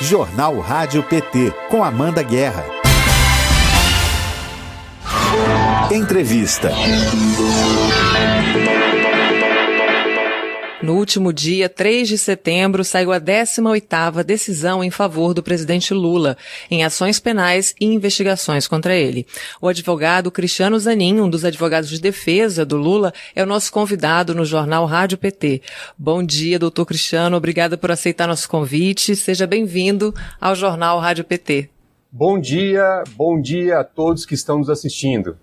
Jornal Rádio PT, com Amanda Guerra. Entrevista. No último dia, 3 de setembro, saiu a 18ª decisão em favor do presidente Lula, em ações penais e investigações contra ele. O advogado Cristiano Zanin, um dos advogados de defesa do Lula, é o nosso convidado no jornal Rádio PT. Bom dia, doutor Cristiano. Obrigada por aceitar nosso convite. Seja bem-vindo ao jornal Rádio PT. Bom dia, bom dia a todos que estão nos assistindo.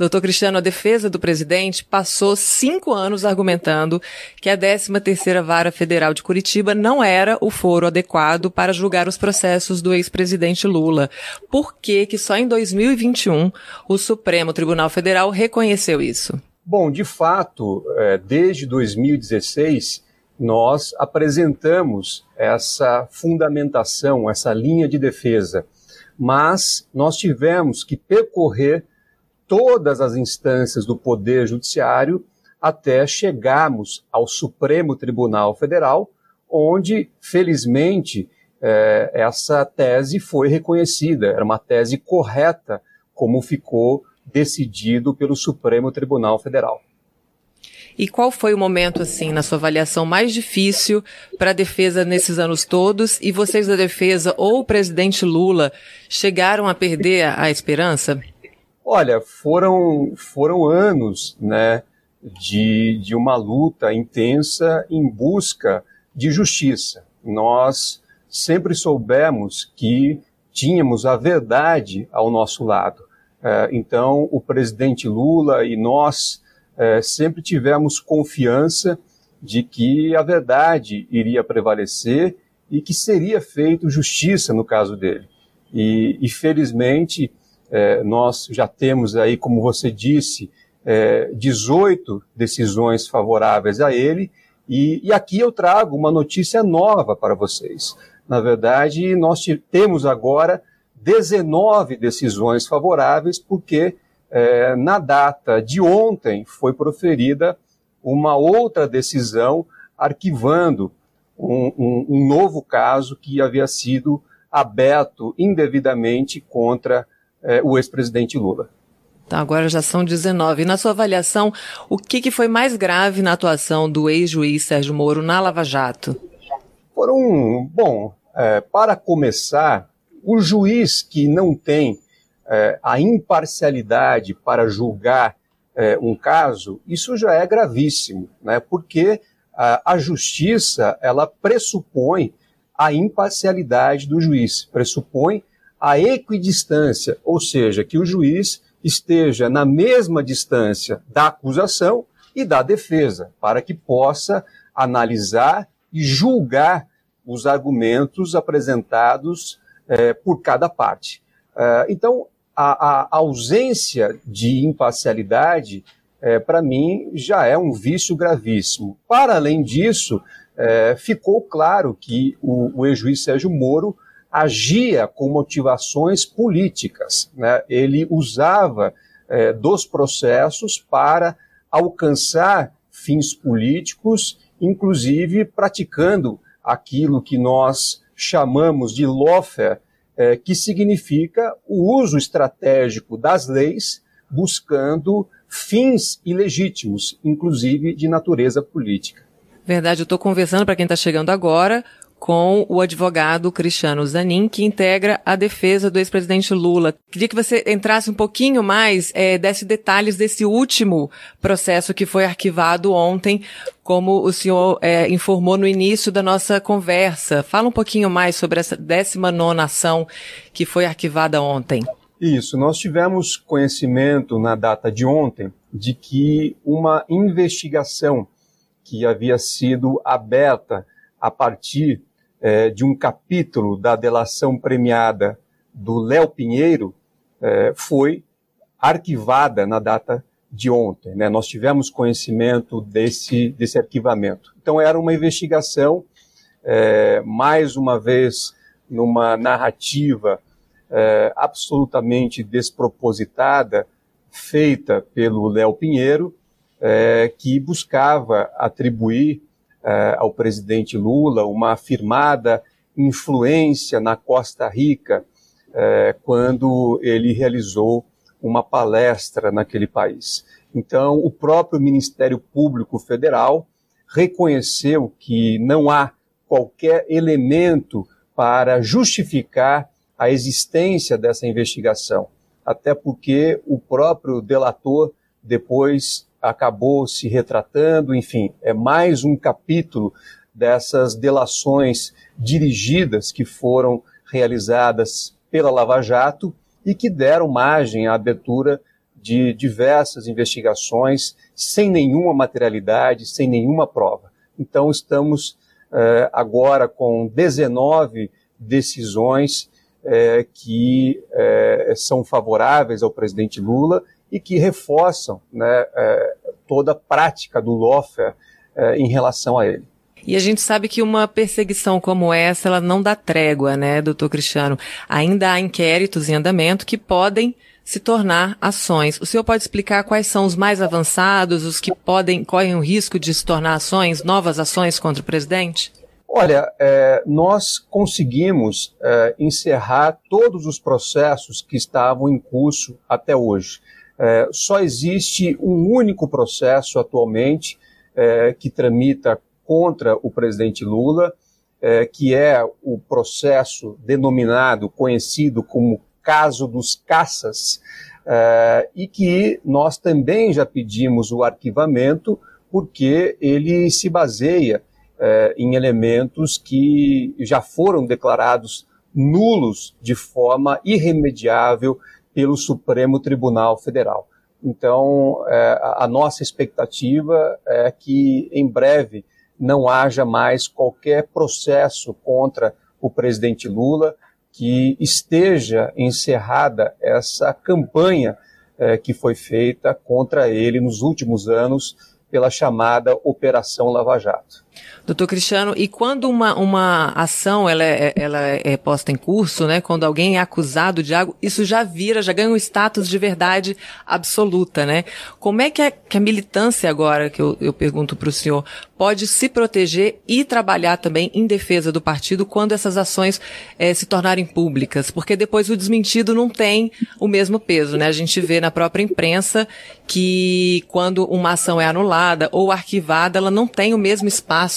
Doutor Cristiano, a defesa do presidente passou cinco anos argumentando que a 13ª Vara Federal de Curitiba não era o foro adequado para julgar os processos do ex-presidente Lula. Por que que só em 2021 o Supremo Tribunal Federal reconheceu isso? Bom, de fato, é, desde 2016, nós apresentamos essa fundamentação, essa linha de defesa, mas nós tivemos que percorrer todas as instâncias do Poder Judiciário até chegarmos ao Supremo Tribunal Federal, onde, felizmente, é, essa tese foi reconhecida, era uma tese correta, como ficou decidido pelo Supremo Tribunal Federal. E qual foi o momento, assim, na sua avaliação mais difícil para a defesa nesses anos todos? E vocês da defesa ou o presidente Lula chegaram a perder a esperança? Olha, foram, foram anos né, de, de uma luta intensa em busca de justiça. Nós sempre soubemos que tínhamos a verdade ao nosso lado. É, então, o presidente Lula e nós é, sempre tivemos confiança de que a verdade iria prevalecer e que seria feito justiça no caso dele. E, e felizmente, é, nós já temos aí, como você disse, é, 18 decisões favoráveis a ele, e, e, aqui eu trago uma notícia nova para vocês. Na verdade, nós temos agora 19 decisões favoráveis, porque é, na data de ontem foi proferida uma outra decisão arquivando um, um, um novo caso que havia sido aberto indevidamente contra é, o ex-presidente Lula. Tá, agora já são 19. E na sua avaliação, o que, que foi mais grave na atuação do ex-juiz Sérgio Moro na Lava Jato? Foram, bom, é, para começar, o juiz que não tem é, a imparcialidade para julgar é, um caso, isso já é gravíssimo, né? porque a, a justiça ela pressupõe a imparcialidade do juiz, pressupõe a equidistância, ou seja, que o juiz esteja na mesma distância da acusação e da defesa, para que possa analisar e julgar os argumentos apresentados eh, por cada parte. Uh, então, a, a, ausência de imparcialidade, eh, para mim, já é um vício gravíssimo. Para além disso, ficou claro que o, o ex-juiz Sérgio Moro agia com motivações políticas. Né? Ele usava é, dos processos para alcançar fins políticos, inclusive praticando aquilo que nós chamamos de lawfare, é, que significa o uso estratégico das leis buscando fins ilegítimos, inclusive de natureza política. Verdade, eu estou conversando para quem está chegando agora com o advogado Cristiano Zanin, que integra a defesa do ex-presidente Lula. Queria que você entrasse um pouquinho mais, é, desse detalhes desse último processo que foi arquivado ontem, como o senhor é, informou no início da nossa conversa. Fala um pouquinho mais sobre essa 19 ação que foi arquivada ontem. Isso, nós tivemos conhecimento na data de ontem de que uma investigação que havia sido aberta a partir é, de um capítulo da delação premiada do Léo Pinheiro é, foi arquivada na data de ontem. Né? Nós tivemos conhecimento desse, desse arquivamento. Então, era uma investigação, é, mais uma vez, numa narrativa é, absolutamente despropositada, feita pelo Léo Pinheiro, é, que buscava atribuir uh, ao presidente Lula uma afirmada influência na Costa Rica é, quando ele realizou uma palestra naquele país. Então, o próprio Ministério Público Federal reconheceu que não há qualquer elemento para justificar a existência dessa investigação, até porque o próprio delator depois acabou se retratando, enfim, é mais um capítulo dessas delações dirigidas que foram realizadas pela Lava Jato e que deram margem à abertura de diversas investigações sem nenhuma materialidade, sem nenhuma prova. Então, estamos eh, agora com 19 decisões eh, que eh, são favoráveis ao presidente Lula e que reforçam né, toda a prática do lawfare em relação a ele. E a gente sabe que uma perseguição como essa, ela não dá trégua, né, doutor Cristiano? Ainda há inquéritos em andamento que podem se tornar ações. O senhor pode explicar quais são os mais avançados, os que podem, correm o risco de se tornar ações, novas ações contra o presidente? Olha, é, nós conseguimos é, encerrar todos os processos que estavam em curso até hoje. É, só existe um único processo atualmente é, que tramita contra o presidente Lula, é, que é o processo denominado, conhecido como caso dos caças, é, e que nós também já pedimos o arquivamento, porque ele se baseia é, em elementos que já foram declarados nulos de forma irremediável pelo Supremo Tribunal Federal. Então, é, a nossa expectativa é que, em breve, não haja mais qualquer processo contra o presidente Lula, que esteja encerrada essa campanha eh, que foi feita contra ele nos últimos anos pela chamada Operação Lava Jato. Doutor Cristiano, e quando uma, uma ação ela é, ela é posta em curso, né, quando alguém é acusado de algo, isso já vira, já ganha um status de verdade absoluta, né? Como é que a, que a militância agora, que eu, eu pergunto para o senhor, pode se proteger e trabalhar também em defesa do partido quando essas ações é, se tornarem públicas? Porque depois o desmentido não tem o mesmo peso, né? A gente vê na própria imprensa que quando uma ação é anulada ou arquivada, ela não tem o mesmo espaço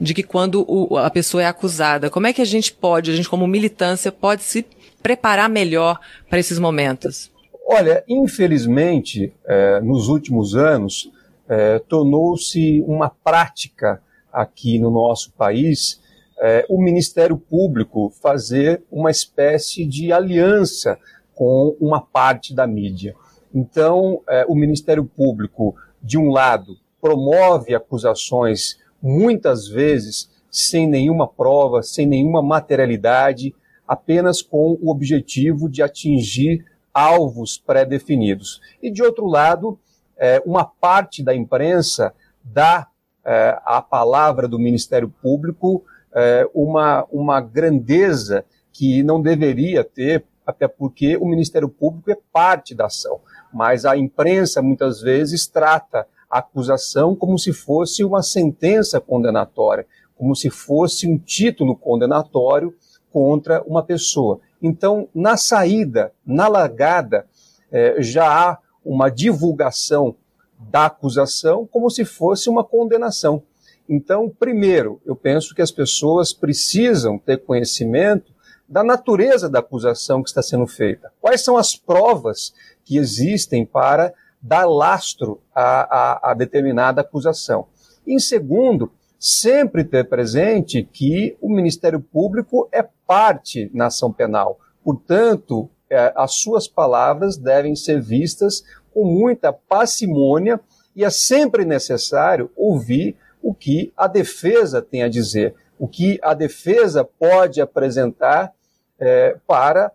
de que quando o, a pessoa é acusada. Como é que a gente pode, a gente como militância, pode se preparar melhor para esses momentos? Olha, infelizmente, é, nos últimos anos, é, tornou-se uma prática aqui no nosso país é, o Ministério Público fazer uma espécie de aliança com uma parte da mídia. Então, o Ministério Público, de um lado, promove acusações muitas vezes sem nenhuma prova, sem nenhuma materialidade, apenas com o objetivo de atingir alvos pré-definidos. E de outro lado, é, uma parte da imprensa dá é, à palavra do Ministério Público é, uma, uma grandeza que não deveria ter, até porque o Ministério Público é parte da ação. Mas a imprensa muitas vezes trata acusação como se fosse uma sentença condenatória, como se fosse um título condenatório contra uma pessoa. Então, na saída, na largada, eh, já há uma divulgação da acusação como se fosse uma condenação. Então, primeiro, eu penso que as pessoas precisam ter conhecimento da natureza da acusação que está sendo feita. Quais são as provas que existem para dar lastro a, a, a determinada acusação. Em segundo, sempre ter presente que o Ministério Público é parte na ação penal. Portanto, é, as suas palavras devem ser vistas com muita parcimônia e é sempre necessário ouvir o que a defesa tem a dizer, o que a defesa pode apresentar é, para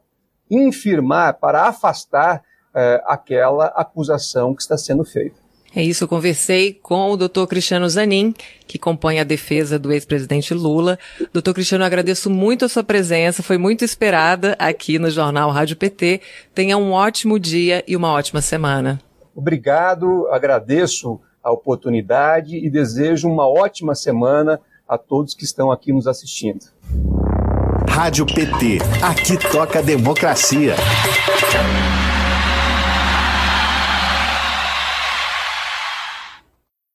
infirmar, para afastar é, aquela acusação que está sendo feita. É isso, eu conversei com o doutor Cristiano Zanin, que compõe a defesa do ex-presidente Lula. Doutor Cristiano, agradeço muito a sua presença, foi muito esperada aqui no Jornal Rádio PT. Tenha um ótimo dia e uma ótima semana. Obrigado, agradeço a oportunidade e desejo uma ótima semana a todos que estão aqui nos assistindo. Rádio PT. Aqui toca democracia.